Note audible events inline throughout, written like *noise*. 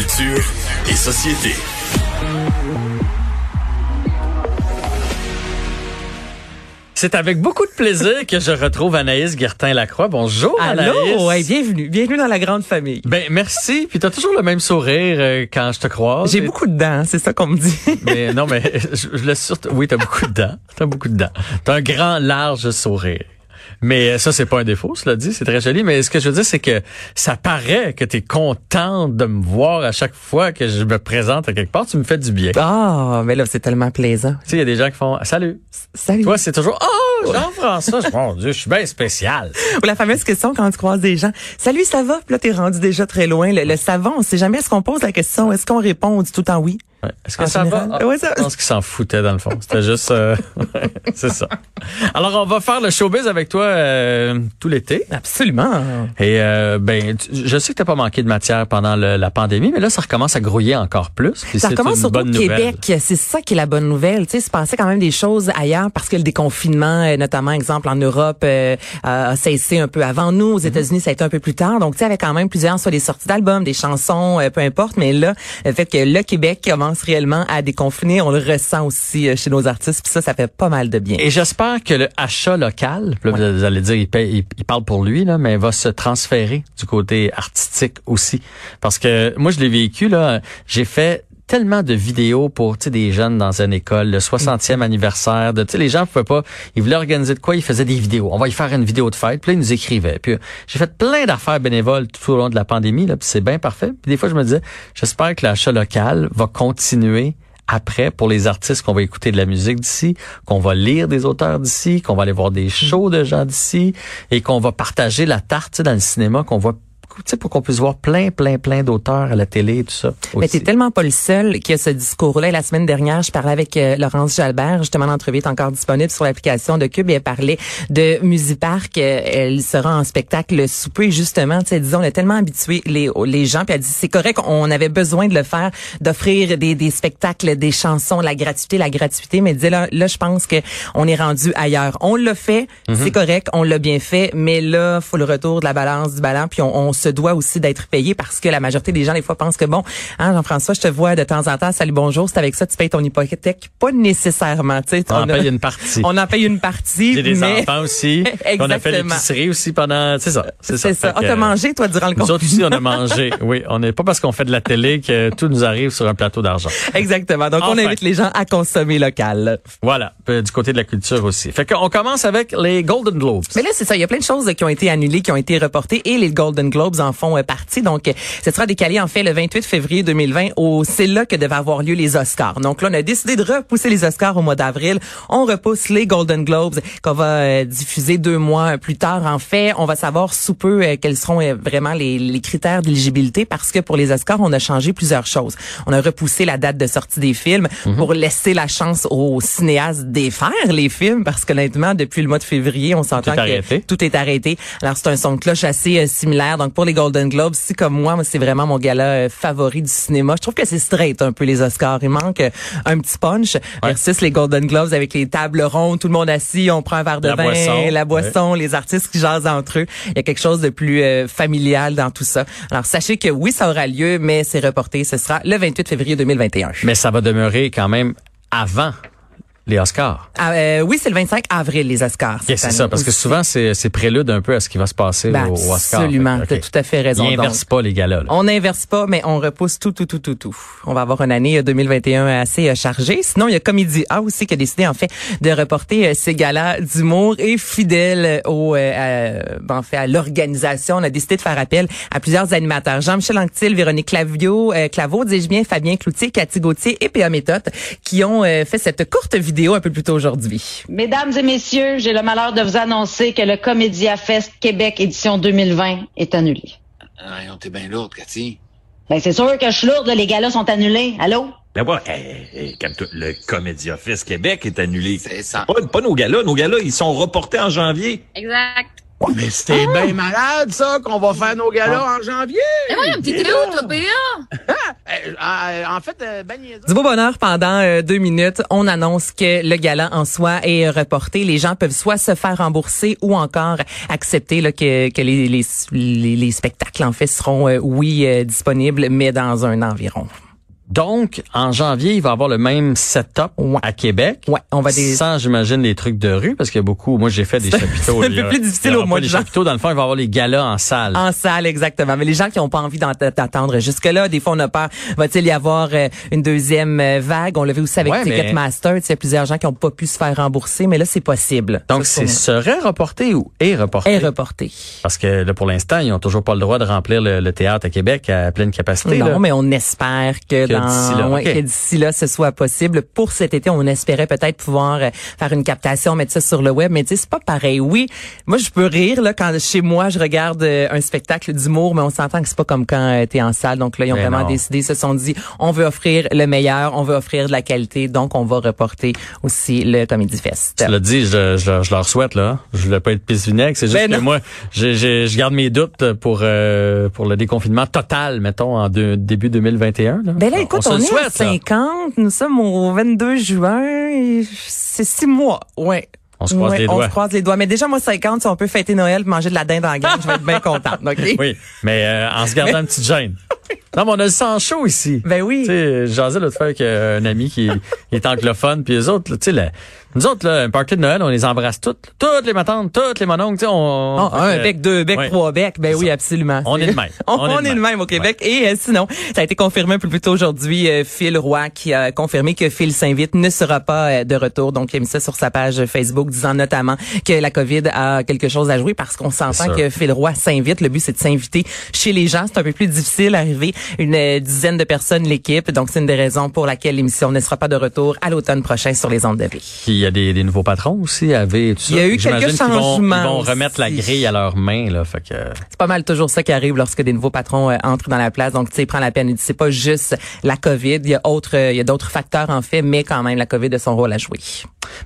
Culture et société. C'est avec beaucoup de plaisir que je retrouve Anaïs Guertin-Lacroix. Bonjour Anaïs. Ouais, bienvenue, bienvenue dans la grande famille. Ben merci, puis t'as toujours le même sourire euh, quand je te croise. J'ai Et- beaucoup de dents, c'est ça qu'on me dit. *laughs* Mais non, mais je, je le surtout. Oui, t'as beaucoup de dents. T'as beaucoup de dents. T'as un grand, large sourire. Mais euh, ça, c'est pas un défaut, cela dit, c'est très joli. Mais ce que je veux dire, c'est que ça paraît que t'es contente de me voir à chaque fois que je me présente à quelque part. Tu me fais du bien. Tu Ah, mais là, c'est tellement plaisant. sais, il y a des gens qui font Salut. Salut. Toi, c'est toujours Oh, Jean-François. Mon Dieu, je suis bien spécial. Ou la fameuse question quand tu croises des gens. Salut, ça va? Puis là, t'es rendu déjà très loin. Le, le savant, on sait jamais est-ce qu'on pose la question, est-ce qu'on répond, on dit tout le temps oui. Ouais. Est-ce que En ça général, va? Ah, ouais, ça- Je pense qu'ils s'en foutaient dans le fond. C'était juste, euh, *laughs* c'est ça. Alors, on va faire le showbiz avec toi euh, tout l'été. Absolument. Et euh, ben, tu- je sais que t'as pas manqué de matière pendant le- la pandémie, mais là, ça recommence à grouiller encore plus. puis Ça recommence une surtout au. Québec. C'est ça qui est la bonne nouvelle. Tu sais, il se passait quand même des choses ailleurs parce que le déconfinement, euh, notamment, exemple, en Europe, euh, a cessé un peu avant nous. Aux États-Unis, ça a été un peu plus tard. Donc, tu sais, avec quand même plusieurs, soit des sorties d'albums, des chansons, euh, peu importe. Mais là, le fait que le Québec commence réellement à déconfiner, on le ressent aussi euh, chez nos artistes. Puis ça, ça fait pas mal de bien. Et j'espère que le achat local, là, vous allez dire, il, paye- il- il parle pour lui, là, mais va se transférer du côté artistique aussi. Parce que moi, je l'ai vécu, là, j'ai fait tellement de vidéos pour tu sais, des jeunes dans une école, le 60e anniversaire, de tu sais les gens pouvaient pas, ils voulaient organiser de quoi, ils faisaient des vidéos. On va y faire une vidéo de fête, puis là, ils nous écrivaient. Puis euh, j'ai fait plein d'affaires bénévoles tout au long de la pandémie là, puis c'est bien parfait. Puis des fois je me disais, j'espère que l'achat local va continuer après pour les artistes qu'on va écouter de la musique d'ici, qu'on va lire des auteurs d'ici, qu'on va aller voir des shows de gens d'ici et qu'on va partager la tarte dans le cinéma, qu'on voit tu sais, pour qu'on puisse voir plein, plein, plein d'auteurs à la télé et tout ça. Mais aussi. t'es tellement pas le seul qui a ce discours-là. La semaine dernière, je parlais avec euh, Laurence Jalbert. Justement, l'entrevue est encore disponible sur l'application de Cube. Et elle parlait de Musipark. Euh, Elle sera en spectacle souper, justement. Tu sais, disons, on est tellement habitué les, les gens. Puis elle dit, c'est correct, on avait besoin de le faire, d'offrir des, des spectacles, des chansons, la gratuité, la gratuité. Mais disait, là, là, je pense que on est rendu ailleurs. On l'a fait, c'est correct, on l'a bien fait. Mais là, faut le retour de la balance du ballon. Puis on, on se doit aussi d'être payé parce que la majorité des gens, des fois, pensent que bon, hein, Jean-François, je te vois de temps en temps, salut, bonjour, c'est avec ça, tu payes ton hypothèque. Pas nécessairement, tu sais. On en a- paye une partie. On en paye une partie, J'ai des mais... enfants aussi. *laughs* on a fait l'épicerie aussi pendant. C'est ça. C'est ça. Ça. Ah, que, t'as mangé, toi, durant le Nous autres aussi, confinement. on a mangé. *laughs* Oui, on n'est pas parce qu'on fait de la télé que tout nous arrive sur un plateau d'argent. Exactement. Donc, on invite les gens à consommer local. Voilà, euh, du côté de la culture aussi. Fait qu'on commence avec les Golden Globes. Mais là, c'est ça. Il y a plein de choses qui ont été annulées, qui ont été reportées et les Golden Globes en font euh, partie. Donc, euh, ce sera décalé en fait le 28 février 2020. Au, c'est là que devaient avoir lieu les Oscars. Donc là, on a décidé de repousser les Oscars au mois d'avril. On repousse les Golden Globes qu'on va euh, diffuser deux mois plus tard. En fait, on va savoir sous peu quels seront vraiment les, les critères d'éligibilité parce que pour les Oscars, on a changé plusieurs choses. On a repoussé la date de sortie des films pour laisser la chance aux cinéastes défaire les films parce qu'honnêtement, depuis le mois de février, on s'entend que arrêté. tout est arrêté. Alors c'est un son de cloche assez euh, similaire. Donc pour les Golden Globes, si comme moi, moi, c'est vraiment mon gala euh, favori du cinéma. Je trouve que c'est straight un peu les Oscars. Il manque euh, un petit punch versus les Golden Globes avec les tables rondes, tout le monde assis, on prend un verre de La vin, boisson, la boisson, les artistes qui jasent entre eux. Il y a quelque chose de plus euh, familial dans tout ça. Alors sachez que oui, ça aura lieu, mais c'est reporté. Ce sera le 28 février 2021. Mais ça va demeurer quand même avant les Oscars. Ah, euh, oui, c'est le 25 avril les Oscars. Yeah, c'est ça, parce que souvent, c'est prélude un peu à ce qui va se passer Ben, au, au Oscar. absolument, que, t'as tout à fait raison. Ils inversent pas les galas. là. On n'inverse pas, mais on repousse tout, tout, tout, tout, tout. On va avoir une année euh, 2021 assez euh, chargée. Sinon, il y a Comédie A aussi qui a décidé en fait de reporter euh, ses galas d'humour et fidèle au, euh, à- ben, en fait, à l'organisation. On a décidé de faire appel à plusieurs animateurs. Jean-Michel Anctil, Véronique Clavio, euh, Claveau, dis-je bien, Fabien Cloutier, Cathy Gauthier et P.A. Méthode qui ont euh, fait cette courte vidéo un peu plus tôt aujourd'hui. Mesdames et messieurs, j'ai le malheur de vous annoncer que le Comédia Fest Québec édition 2020 est annulé. Ah, on t'es bien lourde, Cathy. Ben, c'est sûr que je suis lourde, là, les gars-là sont annulés. Allô? Ben ouais, hey, hey, le Comédia Office Québec est annulé. C'est ça. Pas, pas nos galas. Nos galas, ils sont reportés en janvier. Exact. Ouais, mais c'était bien malade, ça, qu'on va faire nos galas en janvier. Mais voyons, t'étais où, toi, PA? Euh, en, en fait, euh, ben. Du beau bonheur pendant euh, deux minutes. On annonce que le gala en soi est reporté. Les gens peuvent soit se faire rembourser ou encore accepter là, que, que les, les, les, les spectacles en fait seront euh, oui euh, disponibles, mais dans un environ. Donc, en janvier, il va avoir le même setup Ouais. à Québec. Ouais, on va des Sans, j'imagine, les trucs de rue, parce qu'il y a beaucoup. Moi, j'ai fait des chapiteaux. c'est un peu plus difficile au mois de jan- chapiteaux. Dans le fond, il va y avoir les galas en salle. En salle, exactement. Mais les gens qui n'ont pas envie d'attendre jusque-là, des fois, on a peur. Va-t-il y avoir euh, une deuxième euh, vague? On l'a vu aussi avec Ouais, mais- Ticketmaster. Tu sais, Il y a plusieurs gens qui n'ont pas pu se faire rembourser, mais là, c'est possible. Donc, c'est serait reporté ou est reporté? est reporté. Parce que là, pour l'instant, ils ont toujours pas le droit de remplir le, le théâtre à Québec à pleine capacité. Non, là. mais on espère que, d'ici là, ouais, que d'ici là, ce soit possible. Pour cet été, on espérait peut-être pouvoir euh, faire une captation, mettre ça sur le web, mais tu sais, c'est pas pareil. Oui, moi, je peux rire là quand chez moi, je regarde euh, un spectacle d'humour, mais on s'entend que c'est pas comme quand tu es en salle. Donc là, ils ont Mais vraiment non. décidé, se sont dit, on veut offrir le meilleur, on veut offrir de la qualité, donc on va reporter aussi le Comedy Fest. Tu l'as dit, je, je, je leur souhaite là. Je voulais pas être pisse vinaigre, c'est juste Ben que non. moi, j'ai- je garde mes doutes pour euh, pour le déconfinement total, mettons en début 2021. Là. Ben là, écoute, se on, le est à souhaite, là. 50, nous sommes au 22 juin, c'est six mois, ouais. On se croise Ouais, les On doigts. se croise les doigts. Mais déjà, moi, 50, si on peut fêter Noël et manger de la dinde en gamme, je vais être bien contente. OK? *laughs* Oui, mais euh, en se gardant une petite gêne. Non, mais on a le sang chaud ici. Ben oui. Tu sais, l'autre fois avec euh, un ami qui est anglophone, puis les autres, tu sais, nous autres, là, un party de Noël, on les embrasse toutes. Toutes les matantes, toutes les mononcles, tu sais, on... Oh, un euh, bec, deux ouais. trois becs. Ben oui, absolument. On est de même. *laughs* on, on est de même au Québec. Et euh, sinon, ça a été confirmé un peu plus tôt aujourd'hui, euh, Phil Roy qui a confirmé que Phil s'invite ne sera pas euh, de retour. Donc, il a mis ça sur sa page Facebook, disant notamment que la COVID a quelque chose à jouer parce qu'on s'entend que Phil Roy s'invite. Le but, c'est de s'inviter chez les gens. C'est un peu plus difficile d'arriver une euh, dizaine de personnes, l'équipe. Donc, c'est une des raisons pour laquelle l'émission ne sera pas de retour à l'automne prochain sur les ondes de vie. Y a des, des nouveaux patrons aussi, AV et tout ça. Il y a eu quelques vont- changements Ils vont remettre la grille à leurs mains, là. Fait que... C'est pas mal toujours ça qui arrive lorsque des nouveaux patrons euh, entrent dans la place. Donc, tu sais, prend la peine. C'est pas juste la COVID. Il y a autre, euh, il y a d'autres facteurs, en fait, mais quand même, la COVID a son rôle à jouer.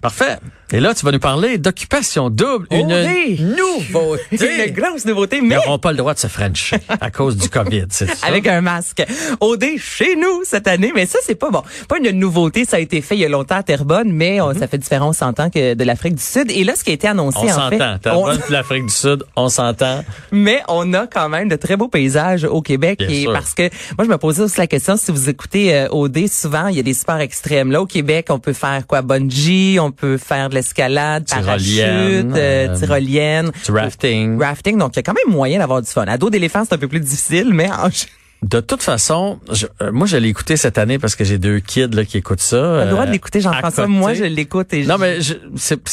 Parfait. Et là, tu vas nous parler d'occupation double. Une oui. nouveauté. *laughs* Une grosse nouveauté, Ils mais n'auront pas le droit de se frencher à cause du COVID, c'est *laughs* ça? avec un masque. OD chez nous cette année, mais ça c'est pas bon. Pas une nouveauté, ça a été fait il y a longtemps à Terrebonne, mais on- ça fait différent, on s'entend que de l'Afrique du Sud. Et là, ce qui a été annoncé On en fait, s'entend. T'as on- l'Afrique du Sud, on s'entend. mais on a quand même de très beaux paysages au Québec Bien et sûr. parce que moi je me posais aussi la question si vous écoutez euh, OD souvent il y a des sports extrêmes là au Québec on peut faire quoi? Bungee on peut faire de l'escalade parachute Tyrolienne, euh, euh, tyrolienne Du rafting. rafting donc il y a quand même moyen d'avoir du fun à dos d'éléphant c'est un peu plus difficile mais en De toute façon, je- euh, moi, je l'ai écouté cette année parce que j'ai deux kids là, qui écoutent ça. T'as le droit de euh, l'écouter, Jean-François. Moi, je l'écoute et Non, mais je,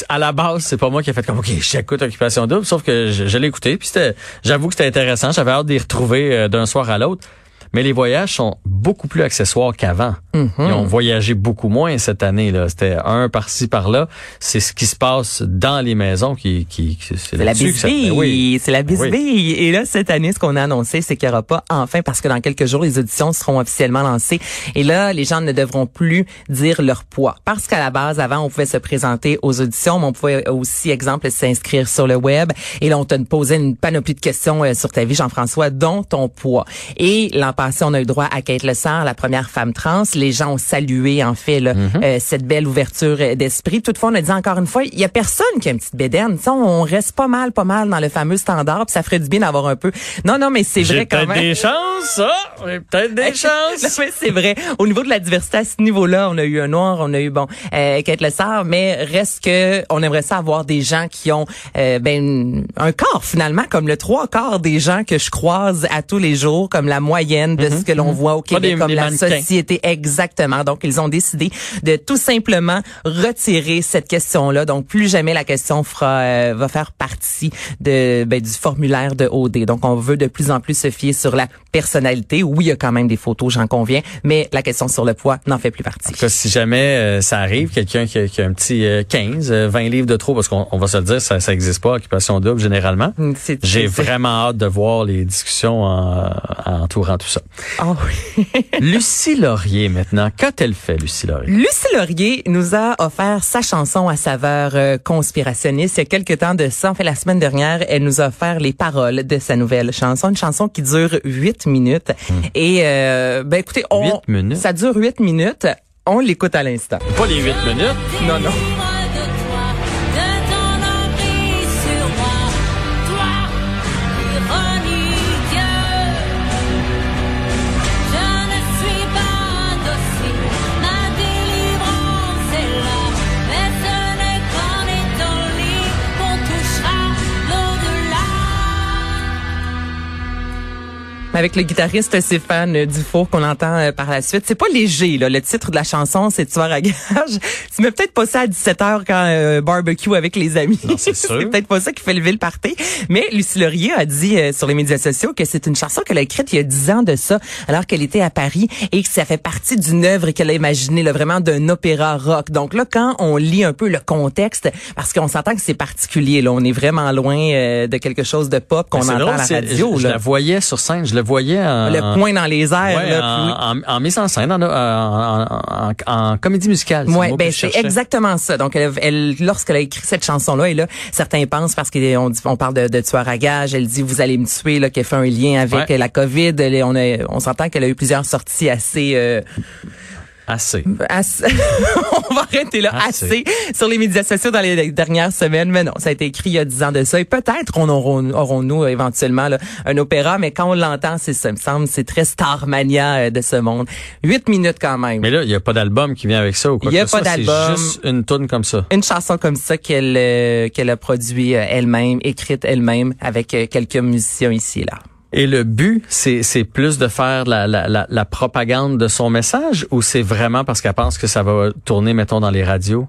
à la base, c'est pas moi qui ai fait comme, OK, j'écoute Occupation Double, sauf que je, je l'ai écouté, puis c'était, j'avoue que c'était intéressant. J'avais hâte d'y retrouver euh, d'un soir à l'autre. Mais les voyages sont beaucoup plus accessoires qu'avant. Mhm. Ils ont voyagé beaucoup moins cette année. là. C'était un par-ci, par-là. C'est ce qui se passe dans les maisons qui... qui, c'est la bisbille, Ben oui. c'est la bisbille. Oui. Et là, cette année, ce qu'on a annoncé, c'est qu'il n'y aura pas enfin, parce que dans quelques jours, les auditions seront officiellement lancées. Et là, les gens ne devront plus dire leur poids. Parce qu'à la base, avant, on pouvait se présenter aux auditions, mais on pouvait aussi, exemple, s'inscrire sur le web. Et là, on te posait une panoplie de questions euh, sur ta vie, Jean-François, dont ton poids. Et l'an passé, on a eu droit à Kate Lessard, la première femme trans. Les gens ont salué, en fait, là, euh, cette belle ouverture euh, d'esprit. Toutefois, on a dit encore une fois, il y a personne qui a une petite bédaine. Tu sais, on reste pas mal, pas mal dans le fameux standard, puis ça ferait du bien d'avoir un peu. Non, non, mais c'est vrai quand peut-être même. des chances, ça. J'ai peut-être des *laughs* Non, chances. mais c'est vrai. Au niveau de la diversité à ce niveau-là, on a eu un noir, on a eu bon euh, Kate Lessard, mais reste que on aimerait ça avoir des gens qui ont euh, ben un corps finalement comme le trois quarts des gens que je croise à tous les jours, comme la moyenne de ce que l'on voit au Mhm. Québec, des- comme des la mannequins. société exactement. Donc ils ont décidé de tout simplement retirer cette question-là. Donc plus jamais la question fera euh, va faire partie de ben, du formulaire de OD. Donc on veut de plus en plus se fier sur la personnalité. Oui, il y a quand même des photos, j'en conviens, mais la question sur le poids n'en fait plus partie. En tout cas, si jamais euh, ça arrive, quelqu'un qui, a- qui a un petit euh, 15, euh, 20 livres de trop, parce qu'on on va se le dire, ça ça existe pas, occupation double généralement. J'ai vraiment hâte de voir les discussions en, en entourant tout ça. Ça. Ah oui. *laughs* Lucie Laurier, maintenant. Qu'a-t-elle fait, Lucie Laurier? Lucie Laurier nous a offert sa chanson à saveur euh, conspirationniste. Il y a quelques temps de ça, en fait, la semaine dernière, elle nous a offert les paroles de sa nouvelle chanson. Une chanson qui dure huit minutes. Et, euh, ben écoutez, on, Huit minutes? ça dure huit minutes. On l'écoute à l'instant. Pas les huit minutes. Non, non. Avec le guitariste Stéphane Dufour qu'on entend euh, par la suite. C'est pas léger, là. Le titre de la chanson, c'est Tueur à gage. *laughs* Tu mets peut-être pas ça à 17 h quand euh, barbecue avec les amis. C'est *laughs* peut-être pas ça qui fait lever le party. Mais Lucie Laurier a dit euh, sur les médias sociaux que c'est une chanson qu'elle a écrite il y a 10 ans de ça, alors qu'elle était à Paris et que ça fait partie d'une œuvre qu'elle a imaginée, là, vraiment d'un opéra rock. Donc là, quand on lit un peu le contexte, parce qu'on s'entend que c'est particulier, là, on est vraiment loin euh, de quelque chose de pop qu'on entend à la radio. Je, je là. la voyais sur scène, je le voyais en, Le point dans les airs. Ouais, là, puis oui. en, en- en mise en scène, en, en comédie musicale. Ouais, ben c'est exactement ça. Donc elle, elle lorsqu'elle a écrit cette chanson là, et là certains pensent parce qu'on on parle de, de tueur à gage, elle dit vous allez me tuer là, qu'elle fait un lien avec Ouais. la Covid. Elle- on a, on s'entend qu'elle a eu plusieurs sorties assez euh, Assez. assez- *laughs* on va arrêter là, Assez. assez. sur les médias sociaux dans les dernières semaines. Mais non, ça a été écrit il y a dix ans de ça. Et peut-être on aurons, aurons-nous éventuellement là, un opéra, mais quand on l'entend, c'est ça, me semble, c'est très Starmania euh, de ce monde. Huit minutes quand même. Mais là, il n'y a pas d'album qui vient avec ça ou quoi Il y a que pas soit, c'est d'album. juste une tune comme ça. une chanson comme ça qu'elle euh, qu'elle a produit euh, elle-même, écrite elle-même avec euh, quelques musiciens ici et là. Et le but, c'est plus de faire la, la, la, la propagande de son message ou c'est vraiment parce qu'elle pense que ça va tourner, mettons, dans les radios?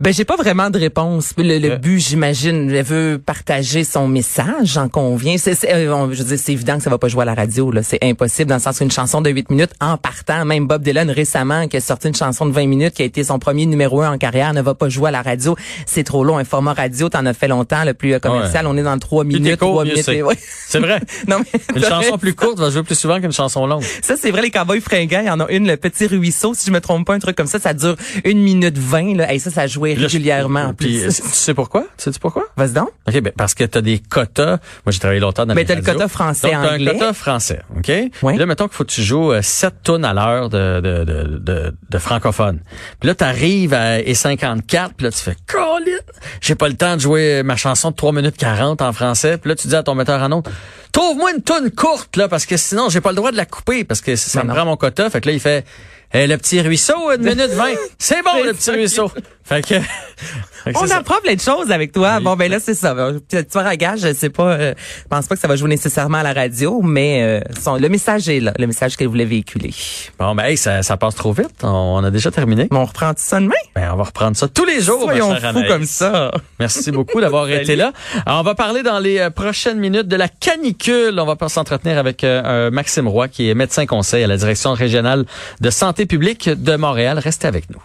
Ben j'ai pas vraiment de réponse. Le, le Euh. but, j'imagine, elle veut partager son message, j'en conviens. C'est, c'est, euh, je c'est évident que ça va pas jouer à la radio. Là, c'est impossible dans le sens qu'une chanson de 8 minutes en partant, même Bob Dylan récemment qui a sorti une chanson de 20 minutes qui a été son premier numéro un en carrière, ne va pas jouer à la radio. C'est trop long. Un format radio, t'en as fait longtemps, le plus euh, commercial. On est dans le 3 Plus t'es minutes, court, 3 mieux minutes. c'est. ouais. Vrai. *laughs* non mais Une *laughs* chanson plus courte va jouer plus souvent qu'une chanson longue. Ça, c'est vrai, les cowboys fringants, il y en a une, le petit ruisseau, si je me trompe pas, un truc comme ça, ça dure une minute vingt, là. Et ça, ça jouait Là, régulièrement, en Puis, plus. tu sais pourquoi? Tu sais pourquoi? Vas-y donc. OK, ben parce que tu as des quotas. Moi, j'ai travaillé longtemps dans Mais les t'as le quota français, Donc, t'as anglais. un quota français, OK? Puis là, mettons qu'il faut que tu joues euh, 7 tonnes à l'heure de, de, de, de, de francophones. Puis là, tu arrives à E54, puis là, tu fais « Colin! J'ai pas le temps de jouer ma chanson de 3 minutes 40 en français. » Puis là, tu dis à ton metteur en ondes « Trouve-moi une tonne courte, là, parce que sinon, j'ai pas le droit de la couper, parce que ça Mais me non. prend mon quota. » Fait que là, il fait Eh, le petit ruisseau, une minute 20. C'est bon, *laughs* le petit ruisseau. » Fait que... *laughs* fait que On ça. apprend plein de choses avec toi. Oui. Bon, ben là, c'est ça. Tu vois, à gage, je sais pas, euh, je pense pas que ça va jouer nécessairement à la radio, mais euh, son, le message est là, le message qu'elle voulait véhiculer. Bon, ben, hey, ça, ça passe trop vite. On, on a déjà terminé. Mais on reprend tout ça demain? Ben, on va reprendre ça tous les jours, Soyons fous comme ça. Merci beaucoup d'avoir *laughs* été là. Alors, on va parler dans les euh, prochaines minutes de la canicule. On va pas s'entretenir avec euh, un Maxime Roy, qui est médecin conseil à la direction régionale de santé publique de Montréal. Restez avec nous.